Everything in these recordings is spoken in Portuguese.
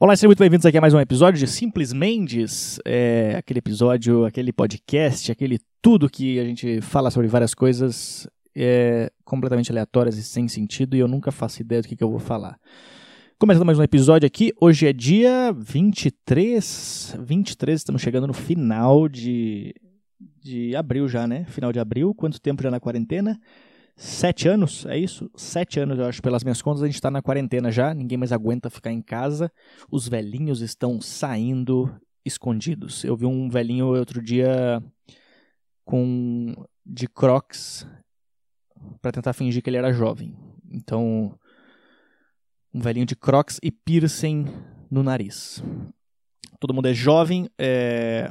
Olá, sejam muito bem-vindos aqui a mais um episódio de Simples Mendes. É, aquele episódio, aquele podcast, aquele tudo que a gente fala sobre várias coisas é, completamente aleatórias e sem sentido e eu nunca faço ideia do que, que eu vou falar. Começando mais um episódio aqui, hoje é dia 23, 23, estamos chegando no final de, de abril já, né? Final de abril, quanto tempo já na quarentena? Sete anos, é isso? Sete anos, eu acho, pelas minhas contas, a gente está na quarentena já, ninguém mais aguenta ficar em casa, os velhinhos estão saindo escondidos. Eu vi um velhinho outro dia com de crocs para tentar fingir que ele era jovem. Então, um velhinho de crocs e piercing no nariz. Todo mundo é jovem, é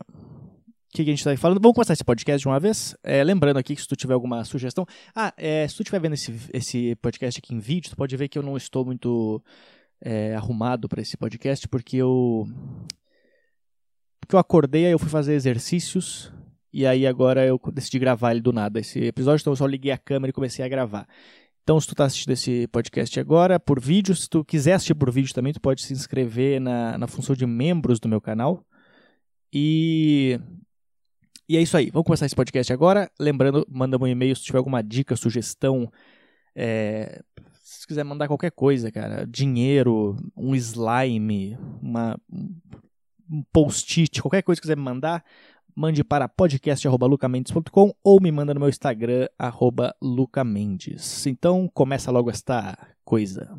que, que a gente está falando. Vamos começar esse podcast de uma vez. É, lembrando aqui que se tu tiver alguma sugestão. Ah, é, se tu estiver vendo esse, esse podcast aqui em vídeo, tu pode ver que eu não estou muito é, arrumado para esse podcast, porque eu. Porque eu acordei, aí eu fui fazer exercícios. E aí agora eu decidi gravar ele do nada. Esse episódio, então eu só liguei a câmera e comecei a gravar. Então, se tu está assistindo esse podcast agora por vídeo, se tu quiser assistir por vídeo também, tu pode se inscrever na, na função de membros do meu canal. E e é isso aí. Vamos começar esse podcast agora. Lembrando, manda um e-mail se tiver alguma dica, sugestão. É, se quiser mandar qualquer coisa, cara. Dinheiro, um slime, uma, um post-it, qualquer coisa que quiser me mandar, mande para podcast.lucamendes.com ou me manda no meu Instagram, lucamendes. Então, começa logo esta coisa.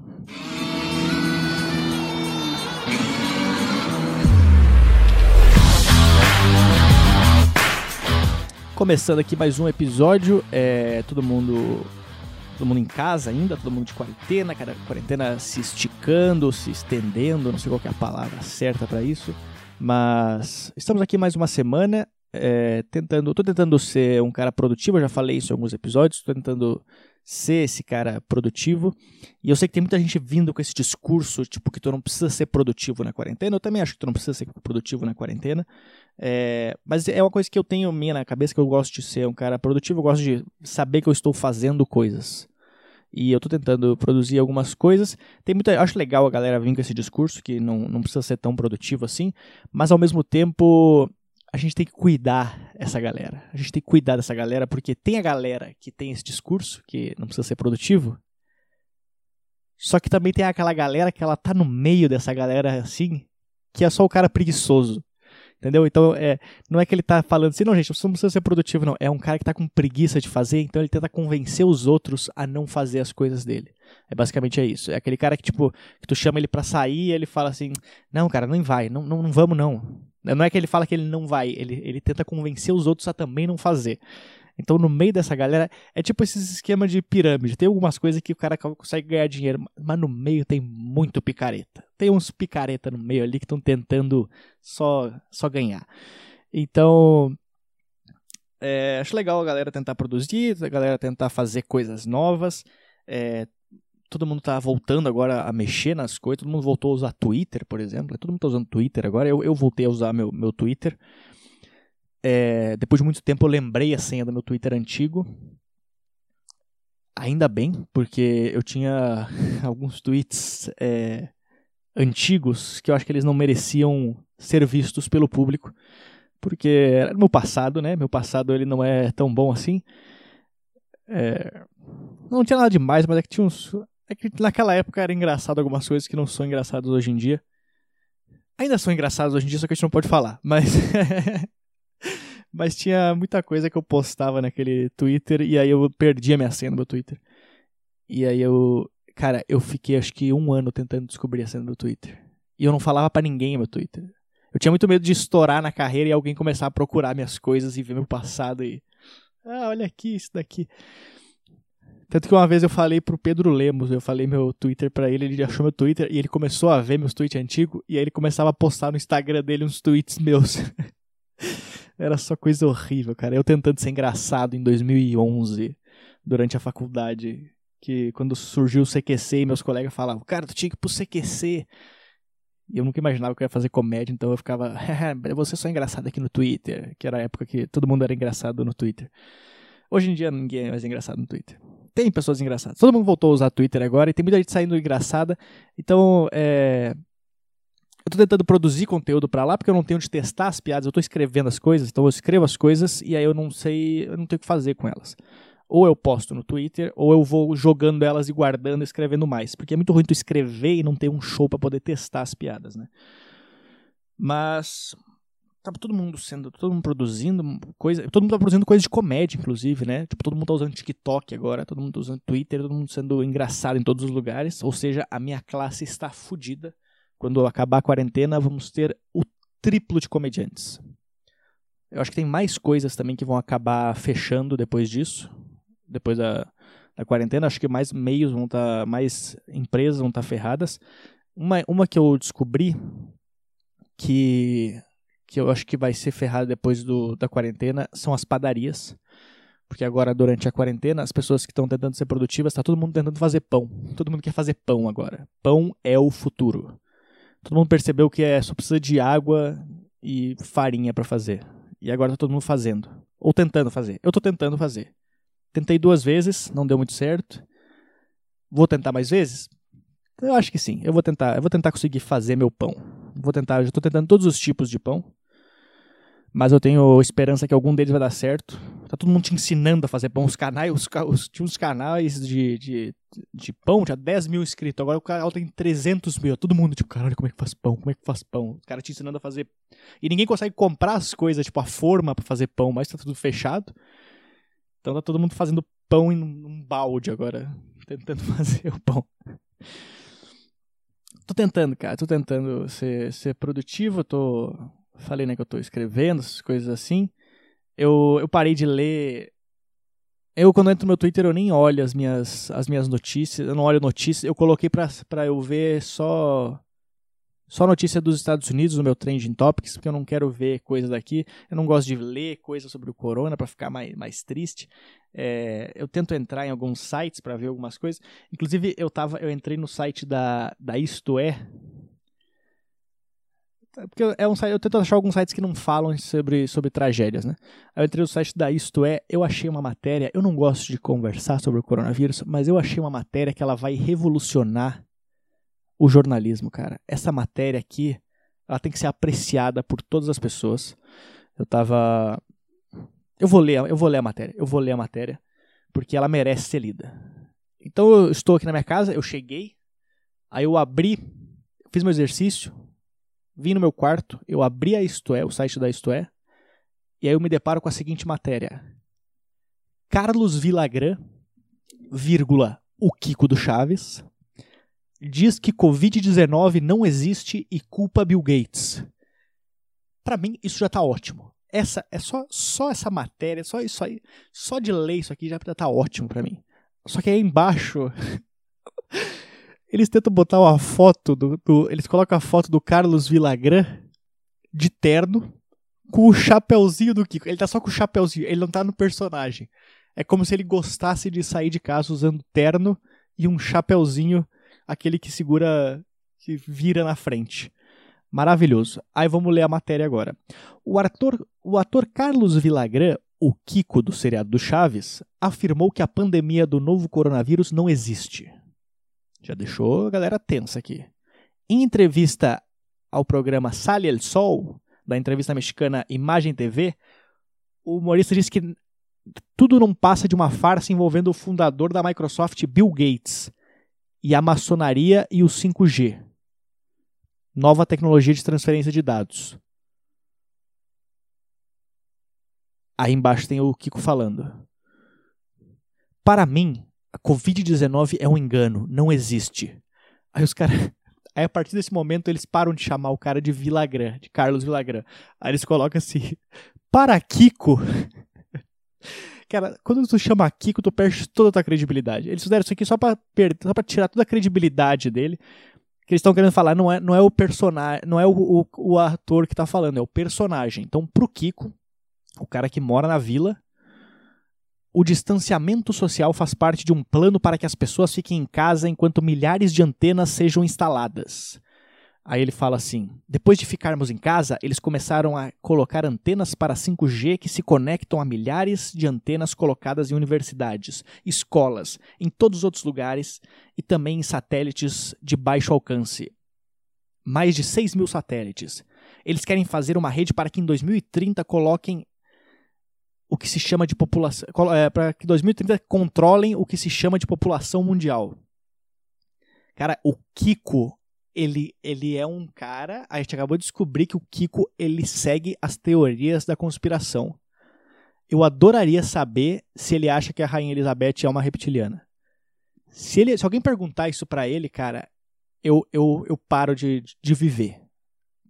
Começando aqui mais um episódio, é, todo mundo todo mundo em casa ainda, todo mundo de quarentena, cara, quarentena se esticando, se estendendo, não sei qual é a palavra certa para isso, mas estamos aqui mais uma semana, é, tentando, tô tentando ser um cara produtivo, eu já falei isso em alguns episódios, tô tentando ser esse cara produtivo. E eu sei que tem muita gente vindo com esse discurso, tipo, que tu não precisa ser produtivo na quarentena. Eu também acho que tu não precisa ser produtivo na quarentena. É, mas é uma coisa que eu tenho minha na cabeça, que eu gosto de ser um cara produtivo, eu gosto de saber que eu estou fazendo coisas. E eu estou tentando produzir algumas coisas. Tem muita, acho legal a galera vir com esse discurso, que não, não precisa ser tão produtivo assim, mas ao mesmo tempo a gente tem que cuidar essa galera. A gente tem que cuidar dessa galera, porque tem a galera que tem esse discurso, que não precisa ser produtivo. Só que também tem aquela galera que ela tá no meio dessa galera assim, que é só o cara preguiçoso. Entendeu? Então, é, não é que ele tá falando assim, não, gente, você não precisa ser produtivo, não. É um cara que tá com preguiça de fazer, então ele tenta convencer os outros a não fazer as coisas dele. É basicamente é isso. É aquele cara que, tipo, que tu chama ele para sair e ele fala assim, não, cara, não vai, não, não, não vamos, não. Não é que ele fala que ele não vai, ele, ele tenta convencer os outros a também não fazer. Então, no meio dessa galera, é tipo esse esquema de pirâmide. Tem algumas coisas que o cara consegue ganhar dinheiro, mas no meio tem muito picareta. Tem uns picareta no meio ali que estão tentando só, só ganhar. Então, é, acho legal a galera tentar produzir, a galera tentar fazer coisas novas. É, todo mundo tá voltando agora a mexer nas coisas, todo mundo voltou a usar Twitter, por exemplo. Todo mundo tá usando Twitter agora. Eu, eu voltei a usar meu, meu Twitter. É, depois de muito tempo eu lembrei a senha do meu Twitter antigo. Ainda bem, porque eu tinha alguns tweets é, antigos que eu acho que eles não mereciam ser vistos pelo público. Porque era meu passado, né? Meu passado ele não é tão bom assim. É, não tinha nada demais, mas é que tinha uns é que naquela época era engraçado algumas coisas que não são engraçadas hoje em dia. Ainda são engraçadas hoje em dia, só que a gente não pode falar. Mas. mas tinha muita coisa que eu postava naquele Twitter e aí eu perdi a minha senha no meu Twitter. E aí eu. Cara, eu fiquei acho que um ano tentando descobrir a senha do meu Twitter. E eu não falava para ninguém no meu Twitter. Eu tinha muito medo de estourar na carreira e alguém começar a procurar minhas coisas e ver meu passado e. Ah, olha aqui, isso daqui. Tanto que uma vez eu falei pro Pedro Lemos, eu falei meu Twitter para ele, ele achou meu Twitter e ele começou a ver meus tweets antigos e aí ele começava a postar no Instagram dele uns tweets meus. Era só coisa horrível, cara. Eu tentando ser engraçado em 2011, durante a faculdade, que quando surgiu o CQC meus colegas falavam, cara, tu tinha que ir pro CQC. E eu nunca imaginava que eu ia fazer comédia, então eu ficava, ser só engraçado aqui no Twitter, que era a época que todo mundo era engraçado no Twitter. Hoje em dia ninguém é mais engraçado no Twitter tem pessoas engraçadas. Todo mundo voltou a usar Twitter agora e tem muita gente saindo engraçada. Então, é... eu tô tentando produzir conteúdo para lá porque eu não tenho onde testar as piadas, eu tô escrevendo as coisas, então eu escrevo as coisas e aí eu não sei, eu não tenho o que fazer com elas. Ou eu posto no Twitter, ou eu vou jogando elas e guardando e escrevendo mais. Porque é muito ruim tu escrever e não ter um show para poder testar as piadas, né? Mas tava todo mundo sendo, todo mundo produzindo coisa, todo mundo tá produzindo coisa de comédia, inclusive, né? Tipo, todo mundo tá usando TikTok agora, todo mundo tá usando Twitter, todo mundo sendo engraçado em todos os lugares. Ou seja, a minha classe está fodida. Quando acabar a quarentena, vamos ter o triplo de comediantes. Eu acho que tem mais coisas também que vão acabar fechando depois disso depois da, da quarentena. Acho que mais meios vão estar, tá, mais empresas vão estar tá ferradas. Uma, uma que eu descobri que, que eu acho que vai ser ferrada depois do, da quarentena são as padarias. Porque agora, durante a quarentena, as pessoas que estão tentando ser produtivas, está todo mundo tentando fazer pão. Todo mundo quer fazer pão agora. Pão é o futuro. Todo mundo percebeu que é, só precisa de água e farinha para fazer. E agora está todo mundo fazendo. Ou tentando fazer. Eu estou tentando fazer. Tentei duas vezes, não deu muito certo. Vou tentar mais vezes? Eu acho que sim. Eu vou tentar, eu vou tentar conseguir fazer meu pão. Vou tentar, já estou tentando todos os tipos de pão. Mas eu tenho esperança que algum deles vai dar certo. Tá todo mundo te ensinando a fazer pão. Os canais, os, os, tinha uns canais de, de, de pão, tinha 10 mil inscritos. Agora o canal tem 300 mil. Todo mundo, tipo, caralho, como é que faz pão? Como é que faz pão? Os caras te ensinando a fazer. E ninguém consegue comprar as coisas, tipo, a forma para fazer pão, mas tá tudo fechado. Então tá todo mundo fazendo pão em um balde agora, tentando fazer o pão. Tô tentando, cara, tô tentando ser, ser produtivo, tô falei né que eu tô escrevendo, essas coisas assim. Eu, eu parei de ler eu, quando entro no meu Twitter, eu nem olho as minhas, as minhas notícias, eu não olho notícias, eu coloquei pra, pra eu ver só só notícia dos Estados Unidos no meu Trending Topics, porque eu não quero ver coisas daqui. Eu não gosto de ler coisas sobre o corona para ficar mais, mais triste. É, eu tento entrar em alguns sites para ver algumas coisas. Inclusive, eu, tava, eu entrei no site da, da Isto É. Porque é um site, eu tento achar alguns sites que não falam sobre, sobre tragédias, né? Eu entrei no site da Isto É, eu achei uma matéria. Eu não gosto de conversar sobre o coronavírus, mas eu achei uma matéria que ela vai revolucionar o jornalismo, cara. Essa matéria aqui, ela tem que ser apreciada por todas as pessoas. Eu tava eu vou ler, eu vou ler a matéria, eu vou ler a matéria, porque ela merece ser lida. Então eu estou aqui na minha casa, eu cheguei, aí eu abri, fiz meu exercício, vim no meu quarto, eu abri a Isto É, o site da Isto É, e aí eu me deparo com a seguinte matéria. Carlos Villagrán, vírgula, o Kiko do Chaves, diz que Covid-19 não existe e culpa Bill Gates. Para mim, isso já tá ótimo. Essa é só, só essa matéria, só isso aí, só de ler isso aqui já tá ótimo para mim. Só que aí embaixo eles tentam botar uma foto do, do, eles colocam a foto do Carlos Villagrán de terno com o chapéuzinho do Kiko. Ele tá só com o chapéuzinho, ele não tá no personagem. É como se ele gostasse de sair de casa usando terno e um chapéuzinho aquele que segura, que vira na frente. Maravilhoso. Aí vamos ler a matéria agora. O ator, o ator Carlos Villagrán, o Kiko do seriado do Chaves, afirmou que a pandemia do novo coronavírus não existe. Já deixou a galera tensa aqui. Em entrevista ao programa Sale el Sol, da entrevista mexicana Imagem TV, o humorista disse que tudo não passa de uma farsa envolvendo o fundador da Microsoft, Bill Gates, e a maçonaria e o 5G. Nova tecnologia de transferência de dados. Aí embaixo tem o Kiko falando. Para mim, a Covid-19 é um engano, não existe. Aí os caras. Aí a partir desse momento eles param de chamar o cara de Villagrán, de Carlos Villagrán. Aí eles colocam assim: Para Kiko. Cara, quando tu chama Kiko, tu perde toda a tua credibilidade. Eles fizeram isso aqui só pra, só pra tirar toda a credibilidade dele. Que eles estão querendo falar, não é, não é o personagem, não é o, o, o ator que tá falando, é o personagem. Então, pro Kiko, o cara que mora na vila, o distanciamento social faz parte de um plano para que as pessoas fiquem em casa enquanto milhares de antenas sejam instaladas. Aí ele fala assim: depois de ficarmos em casa, eles começaram a colocar antenas para 5G que se conectam a milhares de antenas colocadas em universidades, escolas, em todos os outros lugares e também em satélites de baixo alcance. mais de 6 mil satélites. Eles querem fazer uma rede para que em 2030 coloquem o que se chama de população. É, para que 2030 controlem o que se chama de população mundial. Cara, o Kiko, ele, ele é um cara. A gente acabou de descobrir que o Kiko ele segue as teorias da conspiração. Eu adoraria saber se ele acha que a Rainha Elizabeth é uma reptiliana. Se, ele, se alguém perguntar isso para ele, cara, eu, eu, eu paro de, de viver.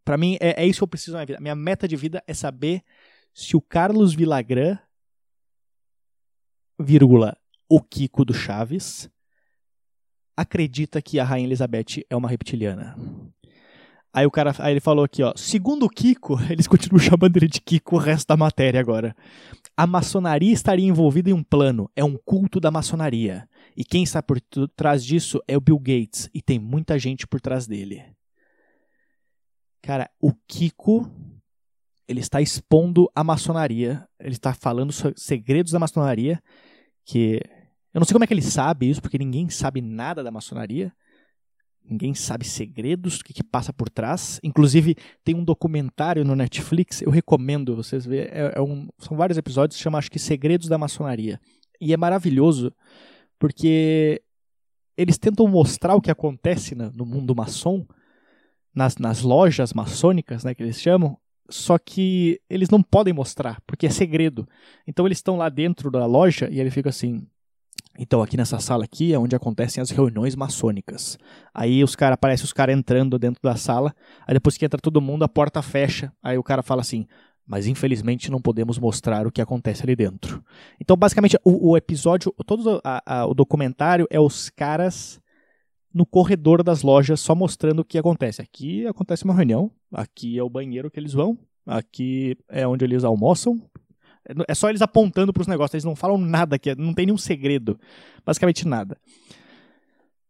Para mim, é, é isso que eu preciso na minha vida. Minha meta de vida é saber se o Carlos Villagrán, vírgula, o Kiko do Chaves, acredita que a Rainha Elizabeth é uma reptiliana. Aí o cara, aí ele falou aqui, ó, segundo o Kiko, eles continuam chamando ele de Kiko o resto da matéria agora. A maçonaria estaria envolvida em um plano, é um culto da maçonaria. E quem está por trás disso é o Bill Gates, e tem muita gente por trás dele. Cara, o Kiko ele está expondo a maçonaria, ele está falando segredos da maçonaria, que eu não sei como é que ele sabe isso, porque ninguém sabe nada da maçonaria, ninguém sabe segredos, o que, que passa por trás. Inclusive, tem um documentário no Netflix, eu recomendo vocês verem, é, é um, são vários episódios, chama acho que Segredos da Maçonaria. E é maravilhoso, porque eles tentam mostrar o que acontece no mundo maçom, nas, nas lojas maçônicas, né, que eles chamam, só que eles não podem mostrar, porque é segredo. Então eles estão lá dentro da loja e ele fica assim. Então, aqui nessa sala aqui é onde acontecem as reuniões maçônicas. Aí os cara aparece os caras entrando dentro da sala, aí depois que entra todo mundo, a porta fecha. Aí o cara fala assim: mas infelizmente não podemos mostrar o que acontece ali dentro. Então, basicamente, o, o episódio, todo a, a, o documentário é os caras no corredor das lojas só mostrando o que acontece. Aqui acontece uma reunião, aqui é o banheiro que eles vão, aqui é onde eles almoçam. É só eles apontando para os negócios, eles não falam nada aqui, não tem nenhum segredo, basicamente nada.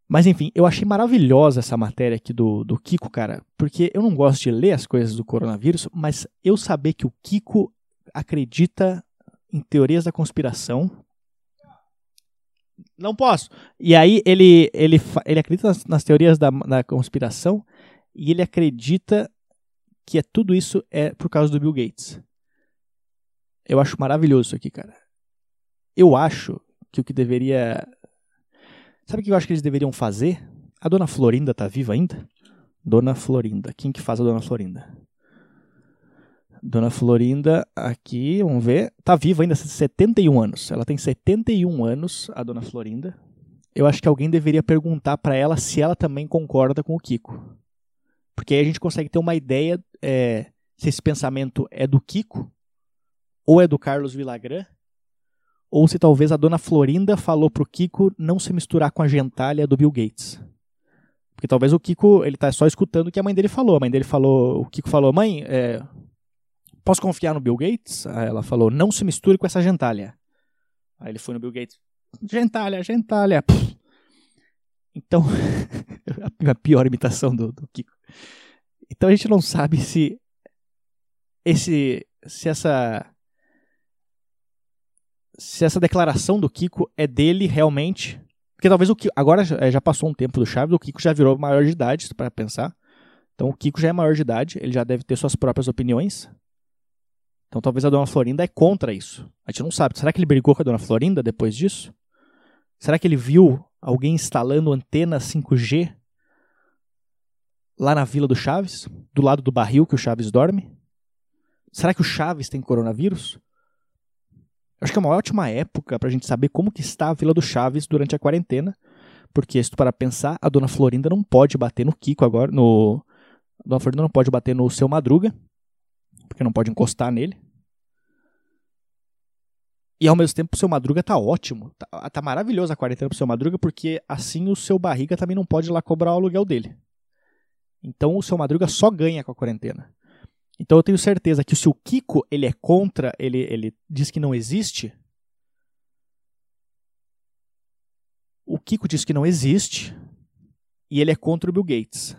Mas enfim, eu achei maravilhosa essa matéria aqui do, do Kiko, cara, porque eu não gosto de ler as coisas do coronavírus, mas eu saber que o Kiko acredita em teorias da conspiração não posso. E aí ele, ele, ele acredita nas, nas teorias da, da conspiração e ele acredita que é tudo isso é por causa do Bill Gates. Eu acho maravilhoso isso aqui, cara. Eu acho que o que deveria. Sabe o que eu acho que eles deveriam fazer? A dona Florinda tá viva ainda? Dona Florinda. Quem que faz a dona Florinda? Dona Florinda, aqui, vamos ver, tá viva ainda, 71 anos. Ela tem 71 anos, a Dona Florinda. Eu acho que alguém deveria perguntar para ela se ela também concorda com o Kiko. Porque aí a gente consegue ter uma ideia é, se esse pensamento é do Kiko, ou é do Carlos Villagrán, ou se talvez a Dona Florinda falou pro Kiko não se misturar com a gentalha do Bill Gates. Porque talvez o Kiko, ele tá só escutando o que a mãe dele falou. A mãe dele falou, o Kiko falou, mãe, é, Posso confiar no Bill Gates? Aí ela falou: Não se misture com essa gentalha. Aí ele foi no Bill Gates: Gentalha, gentalha. Então, a pior imitação do, do Kiko. Então a gente não sabe se esse se essa se essa declaração do Kiko é dele realmente, porque talvez o Kiko, agora já, já passou um tempo do Chaves, o Kiko já virou maior de idade para pensar. Então o Kiko já é maior de idade, ele já deve ter suas próprias opiniões. Então talvez a dona Florinda é contra isso. A gente não sabe. Será que ele brigou com a dona Florinda depois disso? Será que ele viu alguém instalando antena 5G lá na Vila do Chaves, do lado do barril que o Chaves dorme? Será que o Chaves tem coronavírus? Acho que é uma ótima época para a gente saber como que está a Vila do Chaves durante a quarentena, porque se tu para pensar, a dona Florinda não pode bater no Kiko agora, no a dona Florinda não pode bater no seu Madruga, porque não pode encostar nele. E ao mesmo tempo o seu Madruga tá ótimo. Tá, tá maravilhoso a quarentena pro seu Madruga, porque assim o seu barriga também não pode ir lá cobrar o aluguel dele. Então o seu Madruga só ganha com a quarentena. Então eu tenho certeza que se o Kiko ele é contra, ele, ele diz que não existe. O Kiko diz que não existe e ele é contra o Bill Gates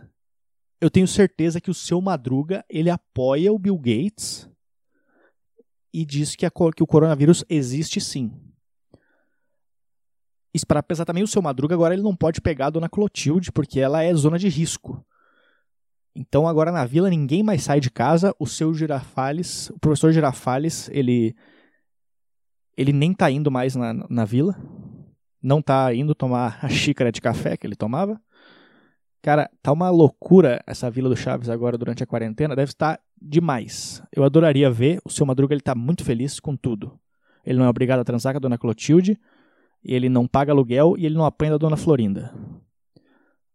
eu tenho certeza que o seu Madruga ele apoia o Bill Gates e diz que, a, que o coronavírus existe sim. E para pensar também, o seu Madruga agora ele não pode pegar a dona Clotilde porque ela é zona de risco. Então agora na vila ninguém mais sai de casa. O seu Girafales, o professor Girafales, ele ele nem tá indo mais na, na vila. Não tá indo tomar a xícara de café que ele tomava. Cara, tá uma loucura essa Vila do Chaves agora durante a quarentena. Deve estar demais. Eu adoraria ver. O seu Madruga ele tá muito feliz com tudo. Ele não é obrigado a transar com a dona Clotilde. Ele não paga aluguel e ele não apanha da dona Florinda.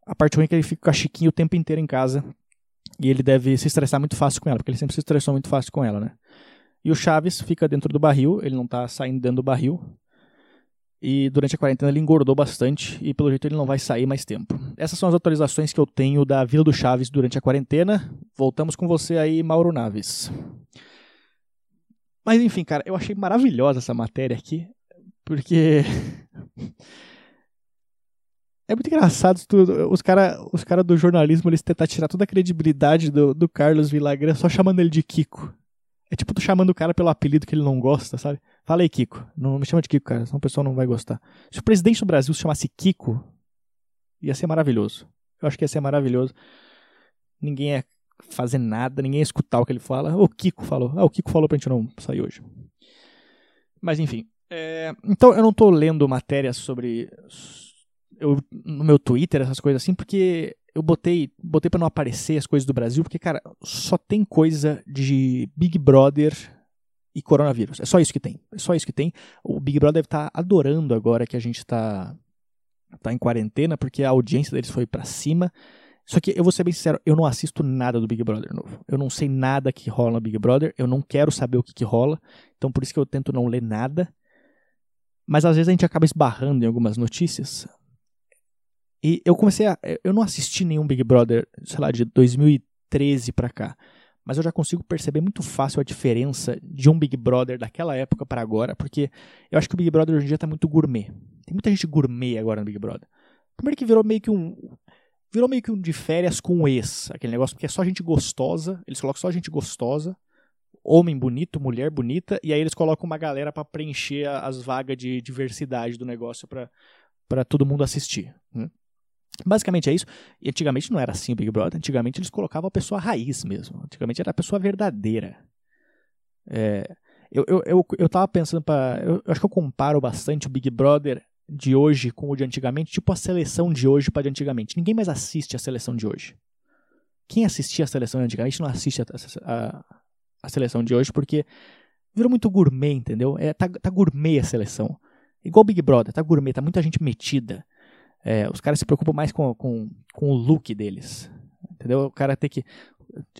A parte ruim é que ele fica com a Chiquinha o tempo inteiro em casa. E ele deve se estressar muito fácil com ela, porque ele sempre se estressou muito fácil com ela, né? E o Chaves fica dentro do barril, ele não tá saindo dentro do barril. E durante a quarentena ele engordou bastante e pelo jeito ele não vai sair mais tempo. Essas são as atualizações que eu tenho da Vila do Chaves durante a quarentena. Voltamos com você aí, Mauro Naves. Mas enfim, cara, eu achei maravilhosa essa matéria aqui, porque é muito engraçado tudo. Os caras os cara do jornalismo eles tentam tirar toda a credibilidade do, do Carlos Villagrán só chamando ele de Kiko. É tipo tu chamando o cara pelo apelido que ele não gosta, sabe? Fala aí, Kiko. Não me chama de Kiko, cara, senão o pessoal não vai gostar. Se o presidente do Brasil se chamasse Kiko, ia ser maravilhoso. Eu acho que ia ser maravilhoso. Ninguém ia fazer nada, ninguém ia escutar o que ele fala. O Kiko falou. Ah, o Kiko falou pra gente não sair hoje. Mas enfim. É... Então eu não tô lendo matérias sobre. Eu, no meu Twitter, essas coisas assim, porque eu botei, botei para não aparecer as coisas do Brasil, porque, cara, só tem coisa de Big Brother e coronavírus. É só isso que tem. É só isso que tem. O Big Brother deve estar tá adorando agora que a gente está tá em quarentena, porque a audiência deles foi para cima. Só que eu vou ser bem sincero, eu não assisto nada do Big Brother novo. Eu não sei nada que rola no Big Brother, eu não quero saber o que, que rola, então por isso que eu tento não ler nada. Mas às vezes a gente acaba esbarrando em algumas notícias e eu comecei a. Eu não assisti nenhum Big Brother, sei lá, de 2013 pra cá. Mas eu já consigo perceber muito fácil a diferença de um Big Brother daquela época para agora, porque eu acho que o Big Brother hoje em dia tá muito gourmet. Tem muita gente gourmet agora no Big Brother. Primeiro que virou meio que um. Virou meio que um de férias com ex, aquele negócio, porque é só gente gostosa, eles colocam só gente gostosa, homem bonito, mulher bonita, e aí eles colocam uma galera para preencher as vagas de diversidade do negócio para todo mundo assistir. Né? Basicamente é isso. E antigamente não era assim o Big Brother. Antigamente eles colocavam a pessoa raiz mesmo. Antigamente era a pessoa verdadeira. É, eu, eu, eu, eu tava pensando para eu, eu, acho que eu comparo bastante o Big Brother de hoje com o de antigamente, tipo a seleção de hoje para de antigamente. Ninguém mais assiste a seleção de hoje. Quem assistia a seleção de antigamente não assiste a, a, a seleção de hoje porque virou muito gourmet, entendeu? É, tá, tá gourmet a seleção. Igual o Big Brother, tá gourmet, tá muita gente metida. É, os caras se preocupam mais com, com, com o look deles. Entendeu? O cara tem que.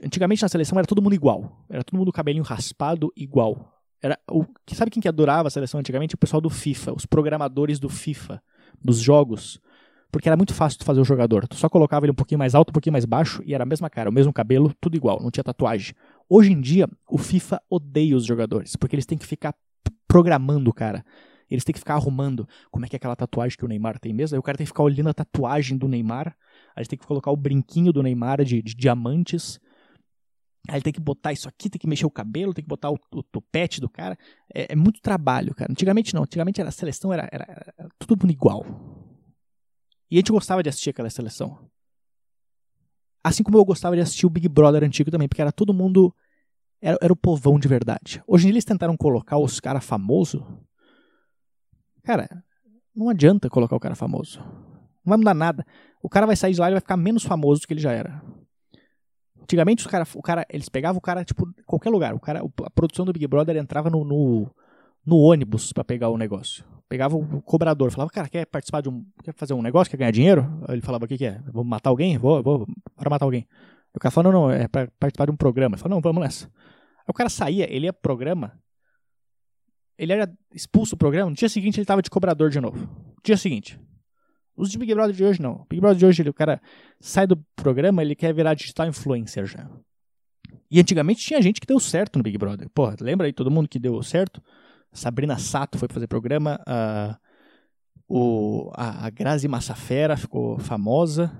Antigamente na seleção era todo mundo igual. Era todo mundo cabelinho raspado igual. Era o Sabe quem que adorava a seleção antigamente? O pessoal do FIFA, os programadores do FIFA, dos jogos. Porque era muito fácil de fazer o jogador. Tu só colocava ele um pouquinho mais alto, um pouquinho mais baixo e era a mesma cara, o mesmo cabelo, tudo igual, não tinha tatuagem. Hoje em dia, o FIFA odeia os jogadores, porque eles têm que ficar programando o cara. Eles têm que ficar arrumando como é que é aquela tatuagem que o Neymar tem mesmo. Aí o cara tem que ficar olhando a tatuagem do Neymar. Aí ele tem que colocar o brinquinho do Neymar de, de diamantes. Aí ele tem que botar isso aqui, tem que mexer o cabelo, tem que botar o, o topete do cara. É, é, muito trabalho, cara. Antigamente não. Antigamente era, a seleção era, era, era todo mundo igual. E a gente gostava de assistir aquela seleção. Assim como eu gostava de assistir o Big Brother antigo também, porque era todo mundo. Era, era o povão de verdade. Hoje em dia eles tentaram colocar os caras famosos Cara, não adianta colocar o cara famoso. Não vai mudar nada. O cara vai sair de lá e vai ficar menos famoso do que ele já era. Antigamente os cara, o cara, eles pegavam o cara tipo qualquer lugar. O cara, a produção do Big Brother entrava no, no, no ônibus para pegar o negócio. Pegava o cobrador, falava, cara, quer participar de um, quer fazer um negócio, quer ganhar dinheiro? Ele falava, o que, que é? Vou matar alguém? Vou, vou para matar alguém. O cara falou, não, não, é para participar de um programa. Ele falou, não, vamos nessa. Aí o cara saía, ele ia pro programa, ele era expulso do programa, no dia seguinte ele tava de cobrador de novo. Dia seguinte. Os de Big Brother de hoje não. Big Brother de hoje, ele, o cara sai do programa, ele quer virar digital influencer já. E antigamente tinha gente que deu certo no Big Brother. Porra, lembra aí todo mundo que deu certo? Sabrina Sato foi fazer programa. A, o, a, a Grazi Massafera ficou famosa.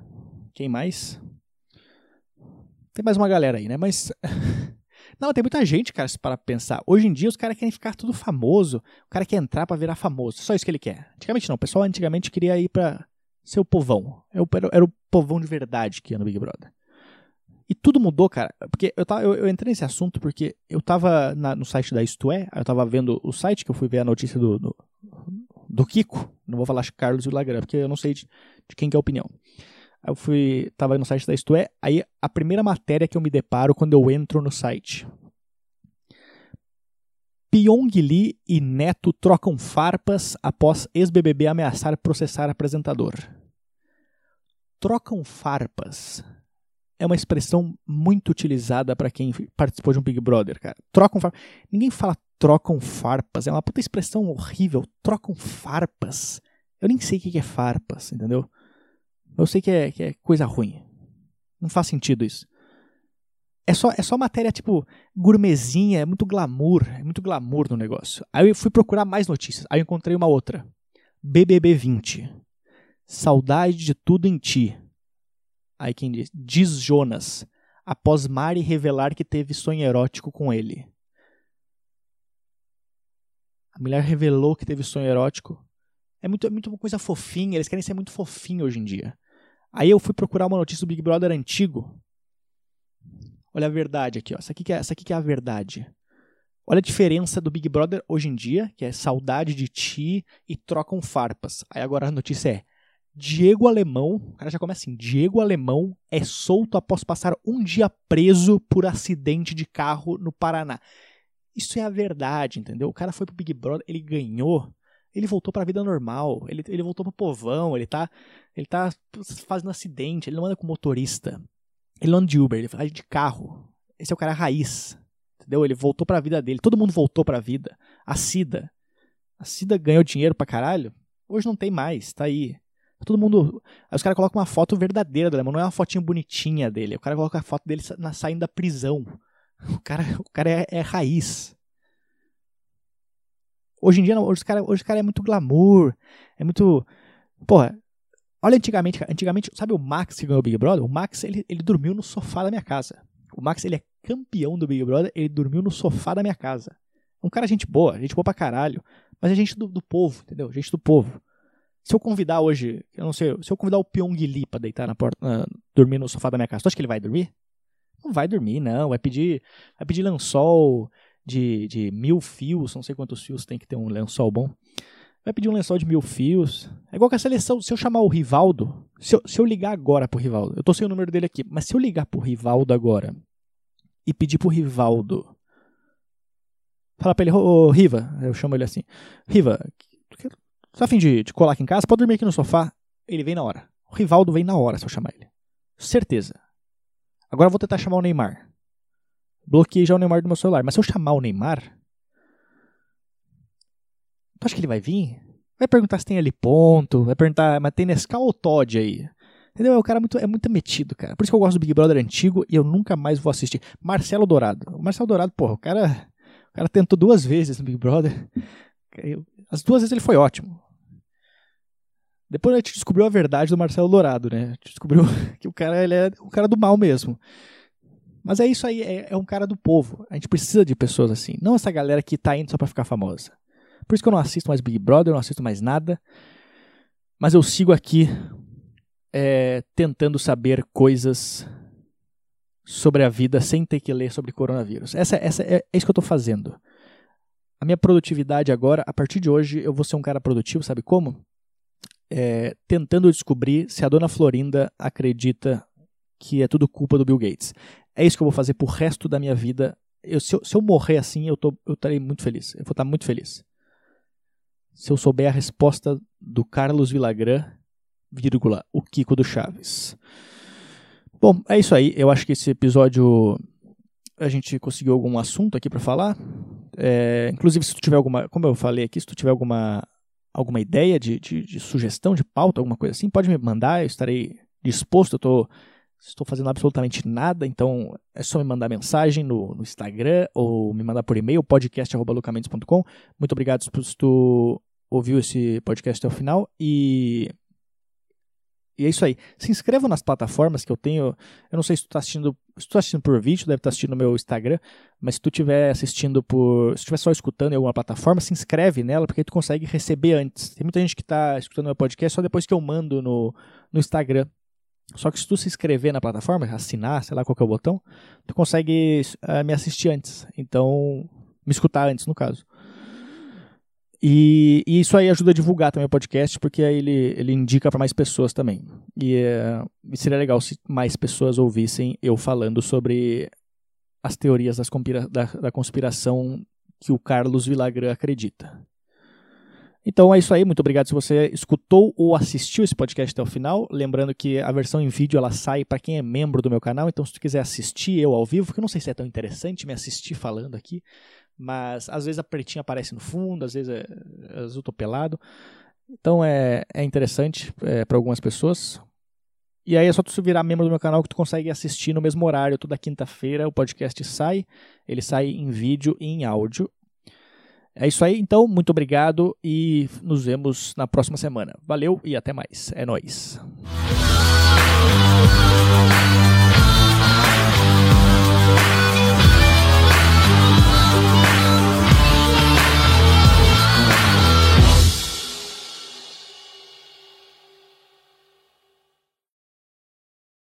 Quem mais? Tem mais uma galera aí, né? Mas Não, tem muita gente, cara, se para pensar. Hoje em dia os caras querem ficar tudo famoso. O cara quer entrar para virar famoso. Só isso que ele quer. Antigamente não. O pessoal antigamente queria ir pra ser o povão. Era o, era o povão de verdade que ia no Big Brother. E tudo mudou, cara. Porque eu, tava, eu, eu entrei nesse assunto porque eu tava na, no site da Isto É, eu tava vendo o site que eu fui ver a notícia do, do, do Kiko. Não vou falar Carlos Villagrán, porque eu não sei de, de quem que é a opinião. Eu fui, tava no site da Isto É, aí a primeira matéria que eu me deparo quando eu entro no site. Pyong Lee e Neto trocam farpas após ex-BBB ameaçar processar apresentador. Trocam farpas é uma expressão muito utilizada para quem participou de um Big Brother, cara. Trocam farpas. Ninguém fala trocam farpas. É uma puta expressão horrível. Trocam farpas. Eu nem sei o que é farpas, entendeu? Eu sei que é, que é coisa ruim. Não faz sentido isso. É só, é só matéria tipo gourmetzinha, é muito glamour, é muito glamour no negócio. Aí eu fui procurar mais notícias. Aí eu encontrei uma outra. BBB 20. Saudade de tudo em ti. Aí quem diz? Diz Jonas, após Mari revelar que teve sonho erótico com ele. A mulher revelou que teve sonho erótico. É muito, é muito uma coisa fofinha, eles querem ser muito fofinho hoje em dia. Aí eu fui procurar uma notícia do Big Brother antigo. Olha a verdade aqui, ó. Essa aqui que é, essa aqui que é a verdade. Olha a diferença do Big Brother hoje em dia, que é saudade de ti e trocam farpas. Aí agora a notícia é: Diego Alemão, o cara já começa assim: Diego Alemão é solto após passar um dia preso por acidente de carro no Paraná. Isso é a verdade, entendeu? O cara foi pro Big Brother, ele ganhou, ele voltou para a vida normal, ele, ele voltou pro povão, ele tá, ele tá fazendo acidente, ele não anda com motorista, ele não anda de Uber, ele faz de carro. Esse é o cara raiz, entendeu? Ele voltou para a vida dele, todo mundo voltou para a vida. A Cida, a Cida ganhou dinheiro pra caralho, hoje não tem mais, tá aí. Todo mundo. Aí os caras colocam uma foto verdadeira do alemão, não é uma fotinha bonitinha dele. O cara coloca a foto dele na, saindo da prisão. O cara, o cara é, é raiz. Hoje em dia, hoje o, cara, hoje o cara é muito glamour. É muito. Porra, olha antigamente. Antigamente, sabe o Max que ganhou o Big Brother? O Max, ele, ele dormiu no sofá da minha casa. O Max, ele é campeão do Big Brother, ele dormiu no sofá da minha casa. Um cara gente boa, gente boa pra caralho. Mas é gente do, do povo, entendeu? Gente do povo. Se eu convidar hoje, eu não sei, se eu convidar o Pyong Lee pra deitar na porta, dormir no sofá da minha casa, tu acha que ele vai dormir? Não vai dormir, não. Vai pedir, vai pedir lençol de, de mil fios, não sei quantos fios tem que ter um lençol bom. Vai pedir um lençol de mil fios. É igual que a seleção. Se eu chamar o Rivaldo, se eu, se eu ligar agora pro Rivaldo, eu tô sem o número dele aqui, mas se eu ligar pro Rivaldo agora e pedir pro Rivaldo. Falar pra ele, ô oh, Riva, eu chamo ele assim. Riva, tá afim de, de colar aqui em casa? Pode dormir aqui no sofá. Ele vem na hora. O Rivaldo vem na hora se eu chamar ele. Certeza. Agora eu vou tentar chamar o Neymar. Bloqueei já o Neymar do meu celular. Mas se eu chamar o Neymar. Tu acha que ele vai vir? Vai perguntar se tem ali ponto. Vai perguntar, mas tem Nescau ou Todd aí? Entendeu? O cara é muito, é muito metido, cara. Por isso que eu gosto do Big Brother antigo e eu nunca mais vou assistir. Marcelo Dourado. O Marcelo Dourado, porra, o cara, o cara tentou duas vezes no Big Brother. As duas vezes ele foi ótimo. Depois a gente descobriu a verdade do Marcelo Dourado, né? A gente descobriu que o cara ele é o cara do mal mesmo. Mas é isso aí, é, é, um cara do povo. A gente precisa de pessoas assim. Não essa galera que tá indo só pra ficar famosa. Por isso que eu não assisto mais Big Brother, eu não assisto mais nada. Mas eu sigo aqui é, tentando saber coisas sobre a vida sem ter que ler sobre coronavírus. Essa, essa é, é isso que eu tô fazendo. A minha produtividade agora, a partir de hoje, eu vou ser um cara produtivo, sabe como? é, tentando descobrir se a dona Florinda acredita que é tudo culpa do Bill Gates. É isso que eu vou fazer pro resto da minha vida. Eu, se, eu, se, eu, morrer assim, eu, eu estarei muito feliz. Eu vou estar muito feliz. Se eu souber a resposta do Carlos Villagrán, vírgula, o Kiko do Chaves. Bom, é isso aí. Eu acho que esse episódio a gente conseguiu algum assunto aqui para falar. É, inclusive, se tu tiver alguma, como eu falei aqui, se tu tiver alguma alguma ideia de, de, de, sugestão de pauta, alguma coisa assim, pode me mandar, eu estarei disposto. Eu tô, estou fazendo absolutamente nada, então é só me mandar mensagem no, no Instagram ou me mandar por e-mail, podcast.lucamentos.com. Muito obrigado se tu ouviu esse podcast até o final e e é isso aí. Se inscreva nas plataformas que eu tenho. Eu não sei se tu está assistindo. Se tu tá assistindo por vídeo, deve estar tá assistindo no meu Instagram. Mas se tu estiver assistindo por. Se estiver só escutando em alguma plataforma, se inscreve nela, porque tu consegue receber antes. Tem muita gente que está escutando meu podcast só depois que eu mando no, no Instagram. Só que se tu se inscrever na plataforma, assinar, sei lá qual é o botão, tu consegue uh, me assistir antes. Então, me escutar antes, no caso. E, e, isso aí ajuda a divulgar também o podcast, porque aí ele, ele indica para mais pessoas também. E, uh, seria legal se mais pessoas ouvissem eu falando sobre as teorias das da, da conspiração que o Carlos Villagrán acredita. Então é isso aí, muito obrigado se você escutou ou assistiu esse podcast até o final. Lembrando que a versão em vídeo ela sai para quem é membro do meu canal, então se tu quiser assistir eu ao vivo, que eu não sei se é tão interessante me assistir falando aqui, mas às vezes a pretinha aparece no fundo, às vezes, é, eu tô pelado. Então é, é interessante é, para algumas pessoas. E aí é só tu virar membro do meu canal que tu consegue assistir no mesmo horário, toda quinta-feira o podcast sai, ele sai em vídeo e em áudio. É isso aí, então, muito obrigado e nos vemos na próxima semana. Valeu e até mais. É nóis.